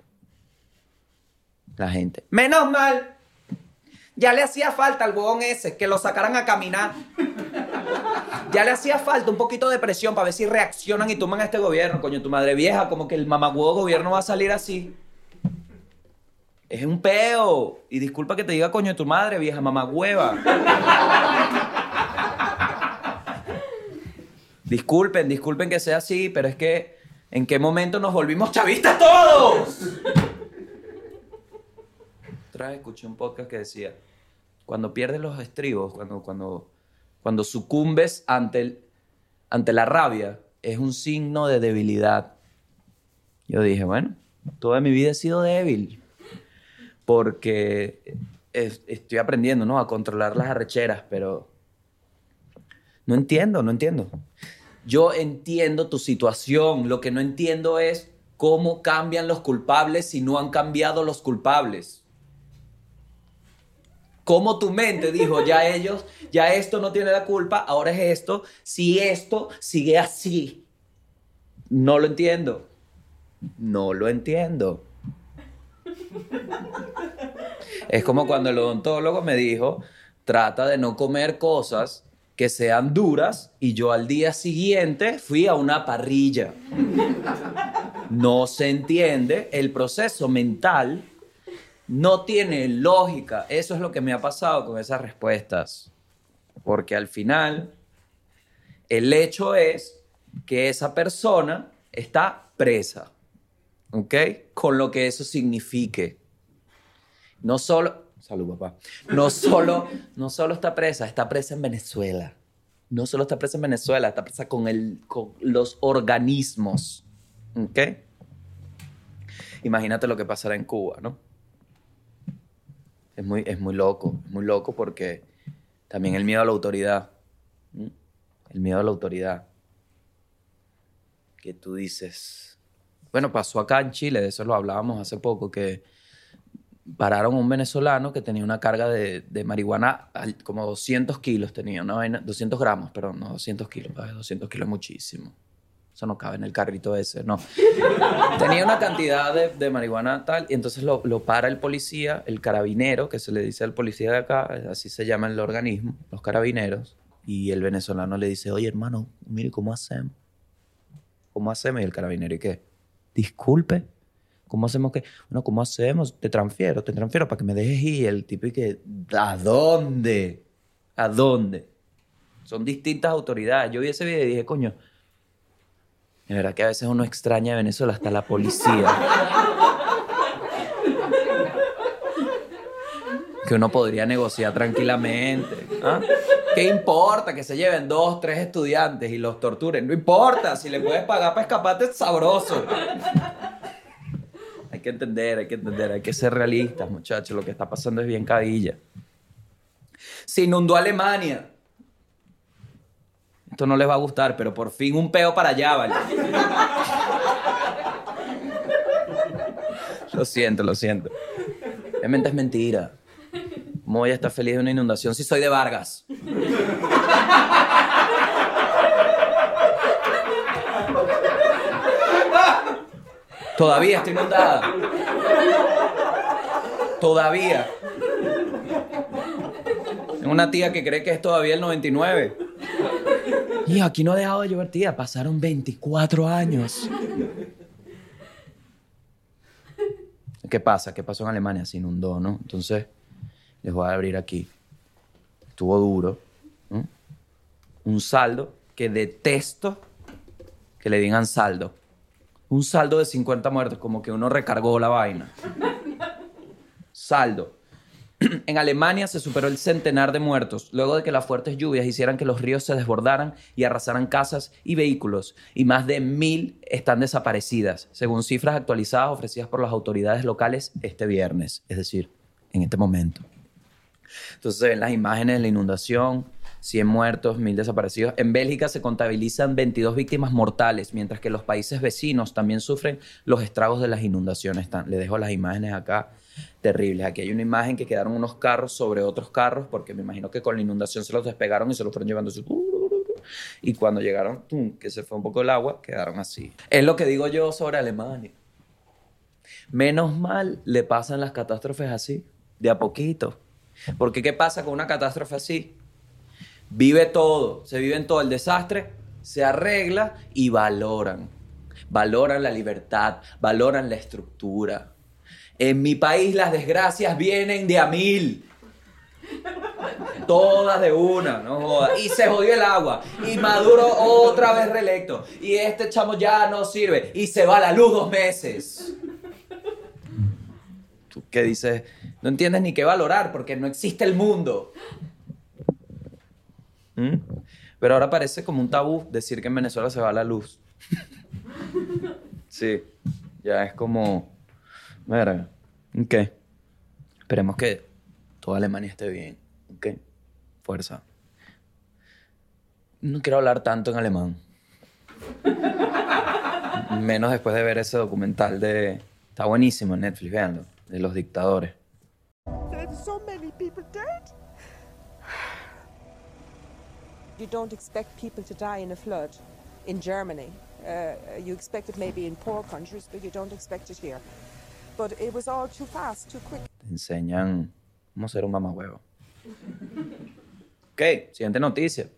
La gente. Menos mal. Ya le hacía falta al huevón ese que lo sacaran a caminar. Ya le hacía falta un poquito de presión para ver si reaccionan y toman a este gobierno, coño, tu madre vieja, como que el mamagüevo gobierno va a salir así. Es un peo. Y disculpa que te diga coño tu madre, vieja mamagüeva. disculpen, disculpen que sea así, pero es que ¿en qué momento nos volvimos chavistas todos? Escuché un podcast que decía, cuando pierdes los estribos, cuando, cuando, cuando sucumbes ante, ante la rabia, es un signo de debilidad. Yo dije, bueno, toda mi vida he sido débil porque es- estoy aprendiendo ¿no? a controlar las arrecheras, pero no entiendo, no entiendo. Yo entiendo tu situación, lo que no entiendo es cómo cambian los culpables si no han cambiado los culpables. Cómo tu mente dijo, ya ellos, ya esto no tiene la culpa, ahora es esto, si esto sigue así. No lo entiendo. No lo entiendo. Es como cuando el odontólogo me dijo, trata de no comer cosas que sean duras y yo al día siguiente fui a una parrilla. No se entiende, el proceso mental no tiene lógica. Eso es lo que me ha pasado con esas respuestas. Porque al final, el hecho es que esa persona está presa. ¿Ok? Con lo que eso signifique. No solo. Salud, papá. No solo, no solo está presa, está presa en Venezuela. No solo está presa en Venezuela, está presa con, el, con los organismos. ¿Ok? Imagínate lo que pasará en Cuba, ¿no? Es muy, es muy loco, es muy loco porque también el miedo a la autoridad. El miedo a la autoridad. Que tú dices, Bueno, pasó acá en Chile, de eso lo hablábamos hace poco, que pararon a un venezolano que tenía una carga de, de marihuana, como 200 kilos tenía, una vaina, 200 gramos, perdón, no 200 kilos, ay, 200 kilos muchísimo. Eso no cabe en el carrito ese, no. Tenía una cantidad de, de marihuana tal, y entonces lo, lo para el policía, el carabinero, que se le dice al policía de acá, así se llama el organismo, los carabineros, y el venezolano le dice, oye hermano, mire, ¿cómo hacemos? ¿Cómo hacemos? Y el carabinero, ¿y qué? Disculpe, ¿cómo hacemos qué? Bueno, ¿cómo hacemos? Te transfiero, te transfiero para que me dejes ir. El tipo, ¿y que ¿A dónde? ¿A dónde? Son distintas autoridades. Yo vi ese video y dije, coño, de verdad que a veces uno extraña a Venezuela hasta la policía. que uno podría negociar tranquilamente. ¿ah? ¿Qué importa que se lleven dos, tres estudiantes y los torturen? No importa, si le puedes pagar para escaparte es sabroso. Hay que entender, hay que entender, hay que ser realistas, muchachos. Lo que está pasando es bien cabilla. Se inundó Alemania. Esto no les va a gustar, pero por fin un peo para allá, ¿vale? Lo siento, lo siento. Realmente es mentira. ¿Cómo voy a estar feliz de una inundación si soy de Vargas? Todavía está inundada. Todavía. Tengo una tía que cree que es todavía el 99. Y aquí no ha dejado de llover, tía. Pasaron 24 años. ¿Qué pasa? ¿Qué pasó en Alemania? Se inundó, ¿no? Entonces, les voy a abrir aquí. Estuvo duro. Un saldo que detesto que le digan saldo. Un saldo de 50 muertos, como que uno recargó la vaina. Saldo. En Alemania se superó el centenar de muertos luego de que las fuertes lluvias hicieran que los ríos se desbordaran y arrasaran casas y vehículos, y más de mil están desaparecidas, según cifras actualizadas ofrecidas por las autoridades locales este viernes, es decir, en este momento. Entonces se ven las imágenes de la inundación, 100 muertos, 1000 desaparecidos. En Bélgica se contabilizan 22 víctimas mortales, mientras que los países vecinos también sufren los estragos de las inundaciones. Están- Le dejo las imágenes acá terribles. Aquí hay una imagen que quedaron unos carros sobre otros carros, porque me imagino que con la inundación se los despegaron y se los fueron llevando así. Y cuando llegaron, que se fue un poco el agua, quedaron así. Es lo que digo yo sobre Alemania. Menos mal le pasan las catástrofes así, de a poquito. Porque ¿qué pasa con una catástrofe así? Vive todo, se vive en todo el desastre, se arregla y valoran. Valoran la libertad, valoran la estructura. En mi país las desgracias vienen de a mil. Todas de una, no jodas. Y se jodió el agua. Y Maduro otra vez reelecto. Y este chamo ya no sirve. Y se va la luz dos meses. Tú qué dices, no entiendes ni qué valorar porque no existe el mundo. ¿Mm? Pero ahora parece como un tabú decir que en Venezuela se va la luz. sí, ya es como, verga, ok. Esperemos que toda Alemania esté bien, ok. Fuerza. No quiero hablar tanto en alemán. Menos después de ver ese documental de... Está buenísimo en Netflix, véanlo. De los dictadores. So many people dead. You don't expect people to die in a flood in Germany. Uh, you expect it maybe in poor countries, but you don't expect it here. Te enseñan cómo ser un mamahuevo. Ok, siguiente noticia.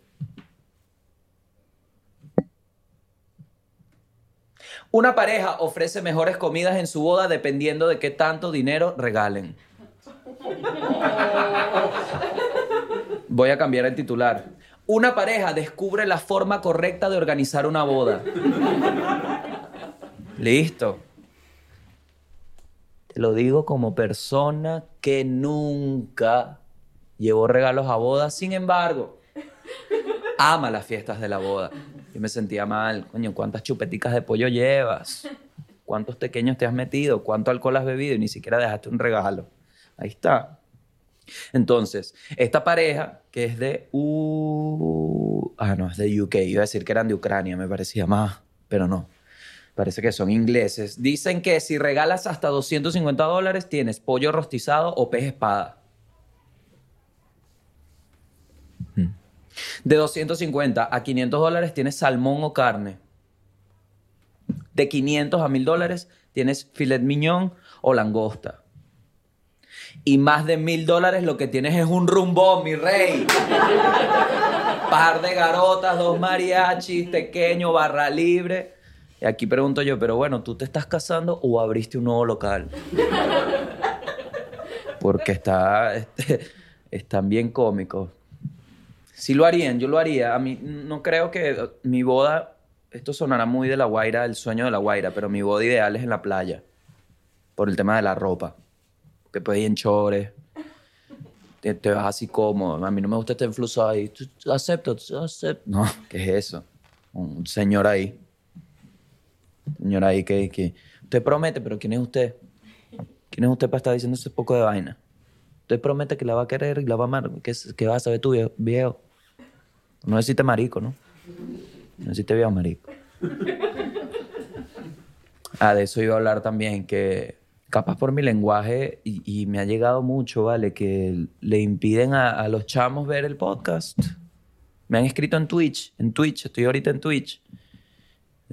Una pareja ofrece mejores comidas en su boda dependiendo de qué tanto dinero regalen. Voy a cambiar el titular. Una pareja descubre la forma correcta de organizar una boda. Listo. Te lo digo como persona que nunca llevó regalos a bodas, sin embargo, ama las fiestas de la boda. Yo me sentía mal, coño, ¿cuántas chupeticas de pollo llevas? ¿Cuántos pequeños te has metido? ¿Cuánto alcohol has bebido? Y ni siquiera dejaste un regalo. Ahí está. Entonces, esta pareja que es de... U... Ah, no, es de UK. Iba a decir que eran de Ucrania, me parecía más, pero no. Parece que son ingleses. Dicen que si regalas hasta 250 dólares tienes pollo rostizado o pez espada. Hmm. De 250 a 500 dólares tienes salmón o carne. De 500 a 1000 dólares tienes filet mignon o langosta. Y más de 1000 dólares lo que tienes es un rumbón, mi rey. Par de garotas, dos mariachis, pequeño, barra libre aquí pregunto yo, pero bueno, ¿tú te estás casando o abriste un nuevo local? Porque está, este, están bien cómicos. Sí lo harían, yo lo haría. A mí no creo que mi boda, esto sonará muy de la guaira, el sueño de la guaira, pero mi boda ideal es en la playa. Por el tema de la ropa. Que puedes ir en chores. Te, vas así cómodo. A mí no me gusta este influso ahí. Acepto, acepto. No, ¿qué es eso? Un señor ahí señora ahí que, que usted promete, pero ¿quién es usted? ¿Quién es usted para estar diciendo ese poco de vaina? Usted promete que la va a querer y la va a amar. ¿Qué, qué vas a saber tú, viejo? No necesite marico, ¿no? No necesite viejo marico. Ah, de eso iba a hablar también, que capaz por mi lenguaje, y, me ha llegado mucho, ¿vale? Que le impiden a, a, los chamos ver el podcast. Me han escrito en Twitch, en Twitch, estoy ahorita en Twitch,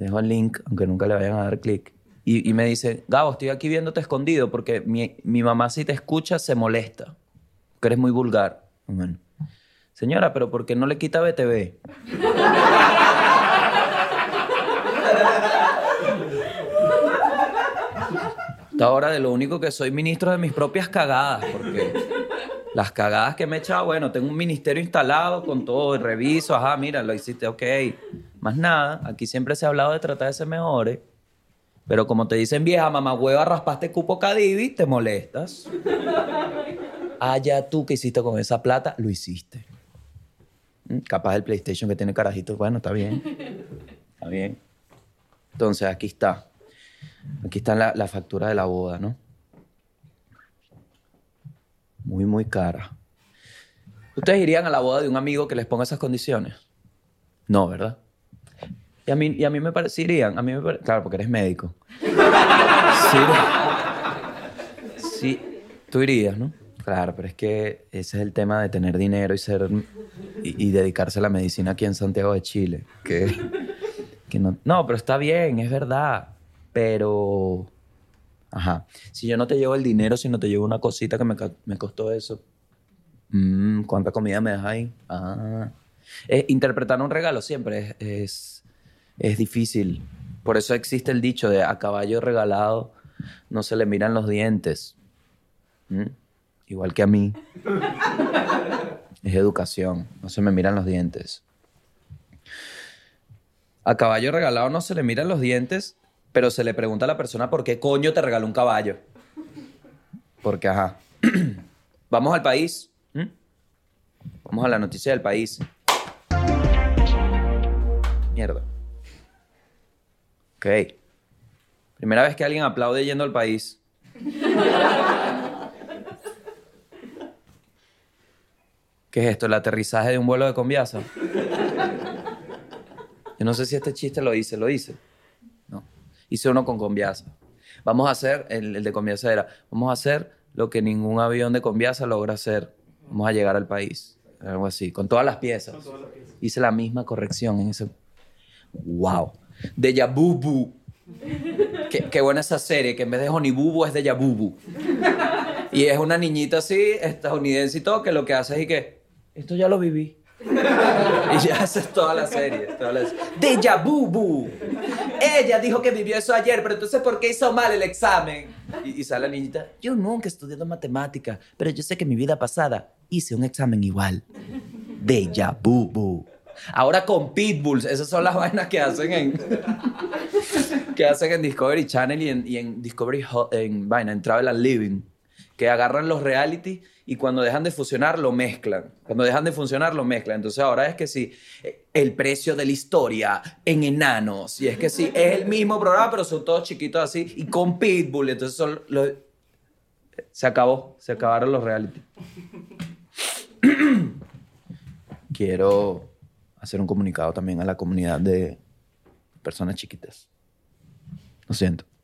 dejo el link, aunque nunca le vayan a dar clic. Y, me dice, Gabo, estoy aquí viéndote escondido porque mi, mi, mamá si te escucha se molesta, que eres muy vulgar. Señora, pero ¿por qué no le quita BTV? Hasta ahora de lo único que soy ministro de mis propias cagadas, porque las cagadas que me he echado, bueno, tengo un ministerio instalado con todo, reviso, ajá, mira, lo hiciste, ok. Más nada, aquí siempre se ha hablado de tratar de ser mejores. Pero como te dicen vieja, mamá hueva, raspaste cupo Cadivi, te molestas. Ah, ya tú que hiciste con esa plata, lo hiciste. Mm, capaz el PlayStation que tiene carajitos, bueno, está bien. Está bien. Entonces, aquí está. Aquí está la, la factura de la boda, ¿no? Muy, muy cara. ¿Ustedes irían a la boda de un amigo que les ponga esas condiciones? No, ¿verdad? Y a mí, y a mí me parecerían, a mí me claro, porque eres médico. Sí, sí, tú irías, ¿no? Claro, pero es que ese es el tema de tener dinero y ser y, dedicarse a la medicina aquí en Santiago de Chile. Que, que no, no, pero está bien, es verdad. Pero, ajá, si yo no te llevo el dinero, si no te llevo una cosita que me, me costó eso, mm, ¿cuánta comida me das ahí? Ah. Eh, interpretar un regalo siempre es difícil. Por eso existe el dicho de a caballo regalado no se le miran los dientes. ¿Mm? Igual que a mí. es educación, no se me miran los dientes. A caballo regalado no se le miran los dientes, pero se le pregunta a la persona por qué coño te regaló un caballo. Porque, ajá. Vamos al país. ¿Mm? Vamos a la noticia del país. Mierda. Ok. Primera vez que alguien aplaude yendo al país. ¿Qué es esto? ¿El aterrizaje de un vuelo de Conviasa? Yo no sé si este chiste lo hice. ¿Lo hice? No. Hice uno con Conviasa. Vamos a hacer, el, de Conviasa era, vamos a hacer lo que ningún avión de Conviasa logra hacer. Vamos a llegar al país. Algo así, con todas las piezas. Todas las piezas. Hice la misma corrección en ese... ¡Wow! De Yabubu. Qué, qué, buena esa serie, que en vez de Honeybubu es de Yabubu. Y es una niñita así, estadounidense y todo, que lo que hace es y que, esto ya lo viví. Y ya haces toda la serie. Toda la... De Yabubu. Ella dijo que vivió eso ayer, pero entonces ¿por qué hizo mal el examen? Y, y sale la niñita, yo nunca he estudiado matemática, pero yo sé que mi vida pasada hice un examen igual. De Yabubu. Ahora con Pitbulls, esas son las vainas que hacen en que hacen en Discovery Channel y en, Discovery en vaina, en Travel and Living, que agarran los reality y cuando dejan de funcionar lo mezclan. Cuando dejan de funcionar lo mezclan. Entonces ahora es que sí, el precio de la historia en enanos. Y es que sí, es el mismo programa, pero son todos chiquitos así y con Pitbull. Entonces son los... Se acabó, se acabaron los reality. Quiero hacer un comunicado también a la comunidad de personas chiquitas. Lo siento.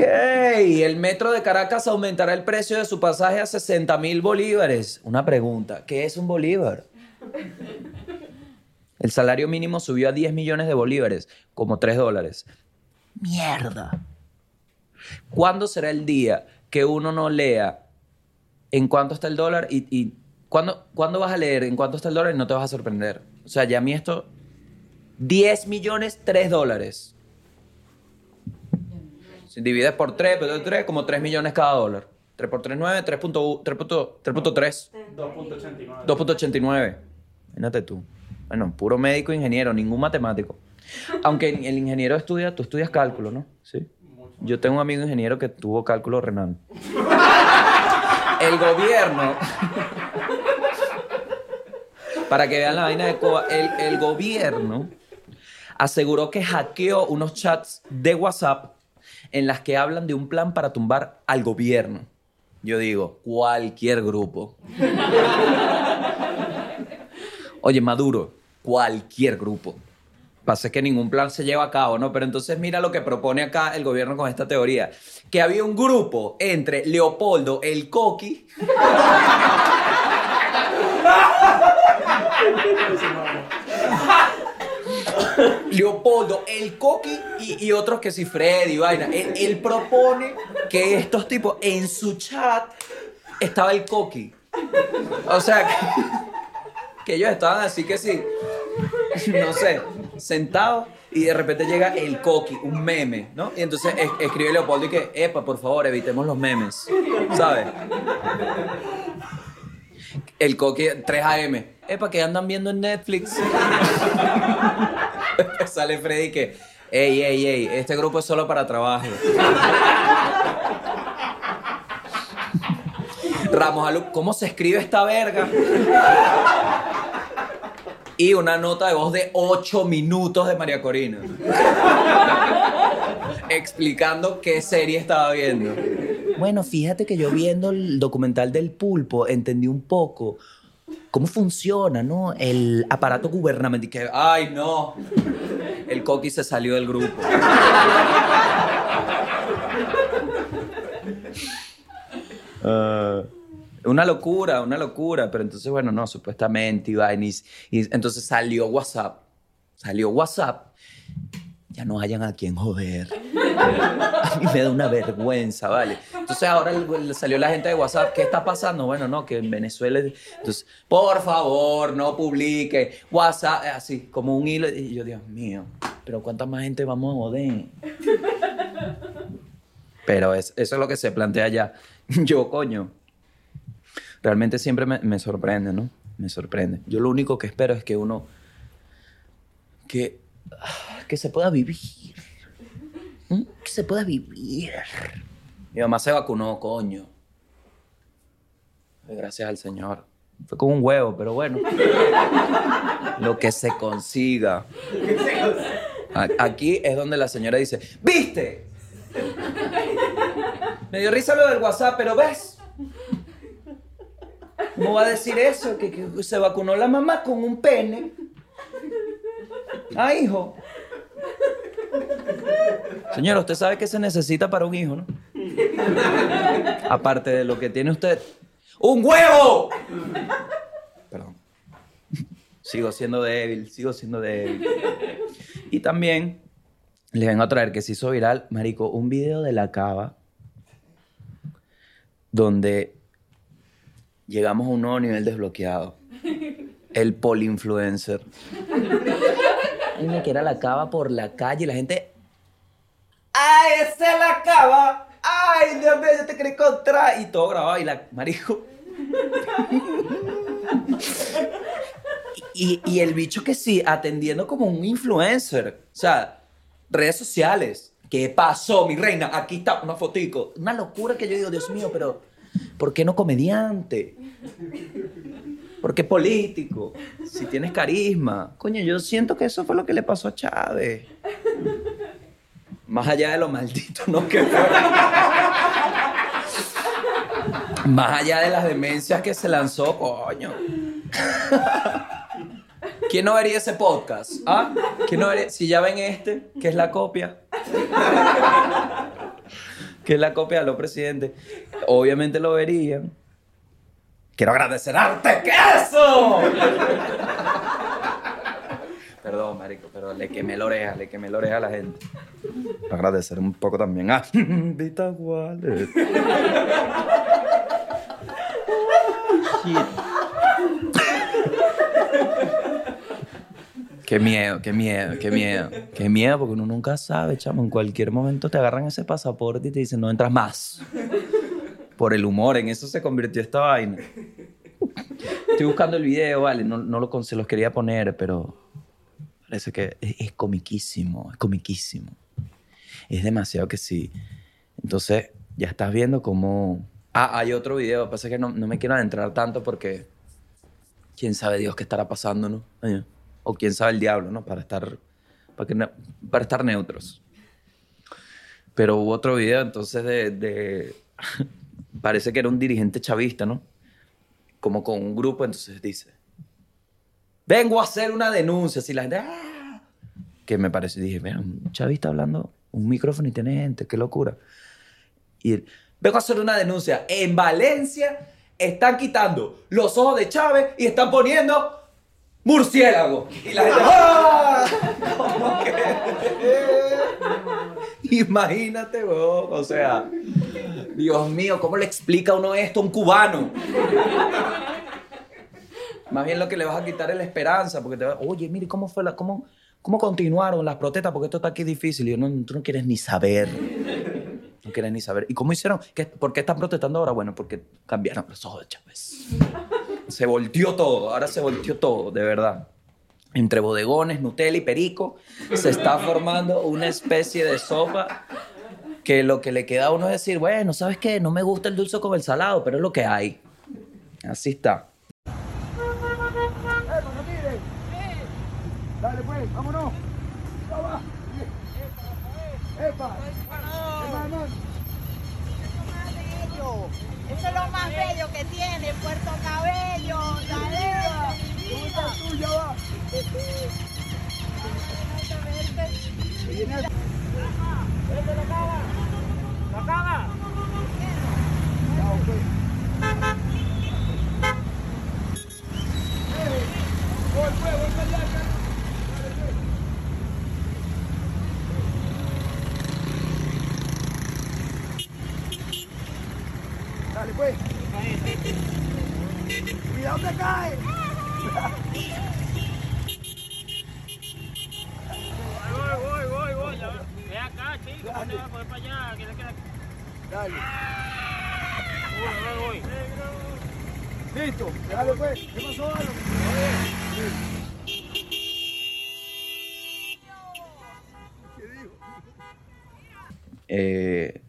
Ok, el metro de Caracas aumentará el precio de su pasaje a 60 mil bolívares. Una pregunta, ¿qué es un bolívar? El salario mínimo subió a 10 millones de bolívares, como 3 dólares. Mierda. ¿Cuándo será el día que uno no lea en cuánto está el dólar y, ¿cuándo, cuándo vas a leer en cuánto está el dólar y no te vas a sorprender? O sea, ya a mí esto... 10 millones, 3 dólares. Si divides por 3, pero 3, como 3 millones cada dólar. 3 por 3, 9, 3.3. 2.89. 2.89. Imagínate tú. Bueno, puro médico, ingeniero, ningún matemático. Aunque el ingeniero estudia, tú estudias cálculo, ¿no? Sí. Yo tengo un amigo ingeniero que tuvo cálculo renal. El gobierno. Para que vean la vaina de Coba, el, el gobierno aseguró que hackeó unos chats de WhatsApp en las que hablan de un plan para tumbar al gobierno. Yo digo, cualquier grupo. Oye, Maduro, cualquier grupo. Pasa que ningún plan se lleva a cabo, ¿no? Pero entonces mira lo que propone acá el gobierno con esta teoría. Que había un grupo entre Leopoldo el Coqui Leopoldo, el Coqui y, otros que si Freddy, vaina. Él, propone que estos tipos, en su chat, estaba el Coqui. O sea, que, ellos estaban así que sí, no sé, sentados y de repente llega el Coqui, un meme, ¿no? Y entonces es- escribe Leopoldo y que, epa, por favor, evitemos los memes, ¿sabes? El Coqui, 3 AM, epa, que andan viendo en Netflix. Sale Freddy que, ey, ey, ey, este grupo es solo para trabajo. Ramos ¿cómo se escribe esta verga? Y una nota de voz de 8 minutos de María Corina. Explicando qué serie estaba viendo. Bueno, fíjate que yo viendo el documental del pulpo entendí un poco cómo funciona, ¿no? El aparato gubernamental. Que, ay, no. El coqui se salió del grupo. Ah, una locura, una locura. Pero entonces, bueno, no, supuestamente iba y, y entonces salió WhatsApp. Salió WhatsApp. Ya no hayan a quien joder. A mí me da una vergüenza, ¿vale? Entonces ahora salió la gente de WhatsApp. ¿Qué está pasando? Bueno, no, que en Venezuela... es- Entonces, por favor, no publique. WhatsApp, eh, así, como un hilo. Y yo, Dios mío, pero ¿cuánta más gente vamos a joder? Pero es- eso es lo que se plantea allá. Yo, coño, realmente siempre me, me sorprende, ¿no? Me sorprende. Yo lo único que espero es que uno... Que, que se pueda vivir. ¿Mm? Que se pueda vivir. Mi mamá se vacunó, coño. Gracias al Señor. Fue con un huevo, pero bueno. Lo que se consiga. Aquí es donde la señora dice, ¿viste? Me dio risa lo del WhatsApp, pero ¿ves? ¿Cómo va a decir eso? Que, que se vacunó la mamá con un pene. Ah, hijo. Señora, usted sabe que se necesita para un hijo, ¿no? Aparte de lo que tiene usted. ¡Un huevo! Perdón. Sigo siendo débil, sigo siendo débil. Y también les vengo a traer que se hizo viral, marico, un video de la cava donde llegamos a un nuevo nivel desbloqueado. El polinfluencer. Y me quiera la cava por la calle y la gente. ¡Ay, es la cava! ¡Ay, Dios mío, yo te quería encontrar! Y todo grabado y la. Marico. Y, y el bicho que sí, atendiendo como un influencer. O sea, redes sociales. ¿Qué pasó, mi reina? Aquí está una fotico. Una locura que yo digo, Dios mío, pero ¿por qué no comediante? ¿Por qué político? Si tienes carisma. Coño, yo siento que eso fue lo que le pasó a Chávez. Más allá de lo maldito, ¿no? Que. Más allá de las demencias que se lanzó, coño. ¿Quién no vería ese podcast? ¿Ah? ¿Quién no vería? Si ya ven este, que es la copia. que la copia de los presidentes. Obviamente lo verían. Quiero agradecer a Arte Queso. Perdón, marico, pero le quemé la oreja, le quemé la oreja a la gente. Agradecer un poco también a Vita Wallet. Qué miedo, qué miedo, qué miedo. Qué miedo, porque uno nunca sabe, chamo. En cualquier momento te agarran ese pasaporte y te dicen, no entras más. Por el humor, en eso se convirtió esta vaina. Estoy buscando el video, vale, no, no lo se los quería poner, pero parece que es, comiquísimo, es comiquísimo. Es demasiado que sí. Entonces, ya estás viendo cómo... Ah, hay otro video, pasa que no, no me quiero adentrar tanto porque quién sabe Dios qué estará pasando, ¿no? Ay, O quién sabe el diablo, ¿no? Para estar, para que para estar neutros. Pero hubo otro video entonces de, de- Parece que era un dirigente chavista, ¿no? Como con un grupo, entonces dice... Vengo a hacer una denuncia. Si la gente... "Ah". Que me parece, dije, mira, un chavista hablando, un micrófono y tiene gente, qué locura. Y vengo a hacer una denuncia. En Valencia están quitando los ojos de Chávez y están poniendo murciélago. Y la gente, ¡ah! Como que- Imagínate, weón. O sea, Dios mío, ¿cómo le explica uno esto a un cubano? Más bien lo que le vas a quitar es la esperanza, porque te va, oye, mire, ¿cómo fue la, cómo, cómo continuaron las protestas? Porque esto está aquí difícil. Y yo, no, tú no quieres ni saber. No quieres ni saber. ¿Y cómo hicieron? ¿Qué, ¿Por qué están protestando ahora? Bueno, porque cambiaron los ojos Chávez. Se volteó todo, ahora se volteó todo, de verdad. Entre bodegones, Nutella y Perico se está formando una especie de sopa que lo que le queda a uno es decir, bueno, ¿sabes qué? No me gusta el dulce con el salado, pero es lo que hay. Así está. Pues, vámonos. Ya va. Epa. Hermano. Eso es lo más bello que tiene Puerto Cabello, Dalea. Tú ya va. Dale pues. Cuidado te cae. Voy, voy, voy, voy. Ve acá, chico. ¿Dónde vas a poner para allá? Que le queda... Dale. Voy, voy, voy. Listo. Dale pues. ¿Qué pasó, Álvaro? Eh,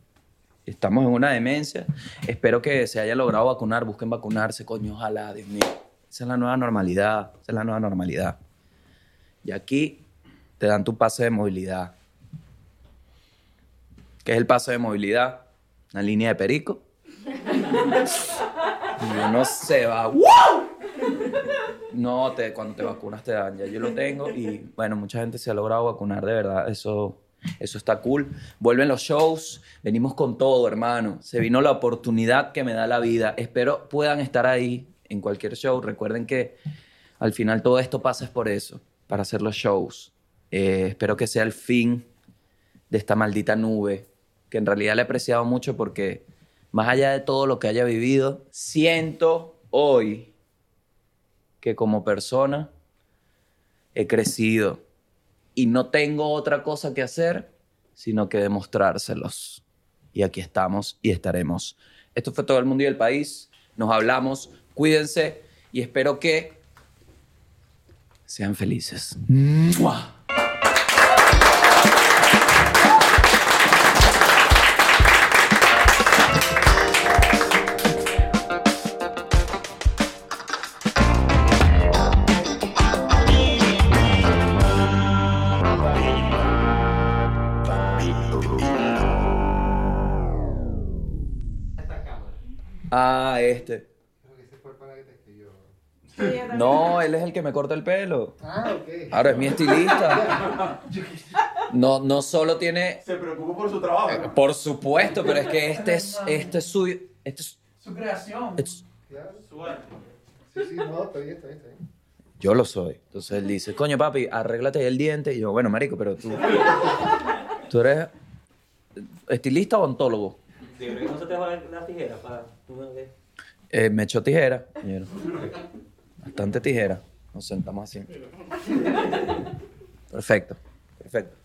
estamos en una demencia. Espero que se haya logrado vacunar. Busquen vacunarse, coño. Ojalá, Dios mío. Esa es la nueva normalidad. Esa es la nueva normalidad. Y aquí te dan tu pase de movilidad. ¿Qué es el pase de movilidad? Una línea de perico. Y uno se va. ¡Wow! No, te, cuando te vacunas te dan. Ya yo lo tengo y bueno, mucha gente se ha logrado vacunar, de verdad. Eso, eso está cool. Vuelven los shows, venimos con todo, hermano. Se vino la oportunidad que me da la vida. Espero puedan estar ahí en cualquier show. Recuerden que al final todo esto pasa por eso, para hacer los shows. Eh, espero que sea el fin de esta maldita nube, que en realidad le he apreciado mucho porque más allá de todo lo que haya vivido, siento hoy que como persona he crecido y no tengo otra cosa que hacer sino que demostrárselos. Y aquí estamos y estaremos. Esto fue todo el mundo y el país. Nos hablamos. Cuídense y espero que sean felices. ¡Mua! Este. No, él es el que me corta el pelo. Ah, ok. Ahora es mi estilista. No, no solo tiene, Se preocupa por su trabajo. por supuesto, pero es que este es, este es su, este es- Su creación. es- Claro. Su arte. Sí, sí, no, está bien, está bien, está bien. yo lo soy. Entonces él dice, coño papi, arréglate ahí el diente. Y yo, bueno, marico, pero tú, tú eres estilista o ontólogo. Sí, que no se te va las tijeras para... Eh, me echó tijera. yo, Bastante tijera. Nos sentamos así. Perfecto, perfecto.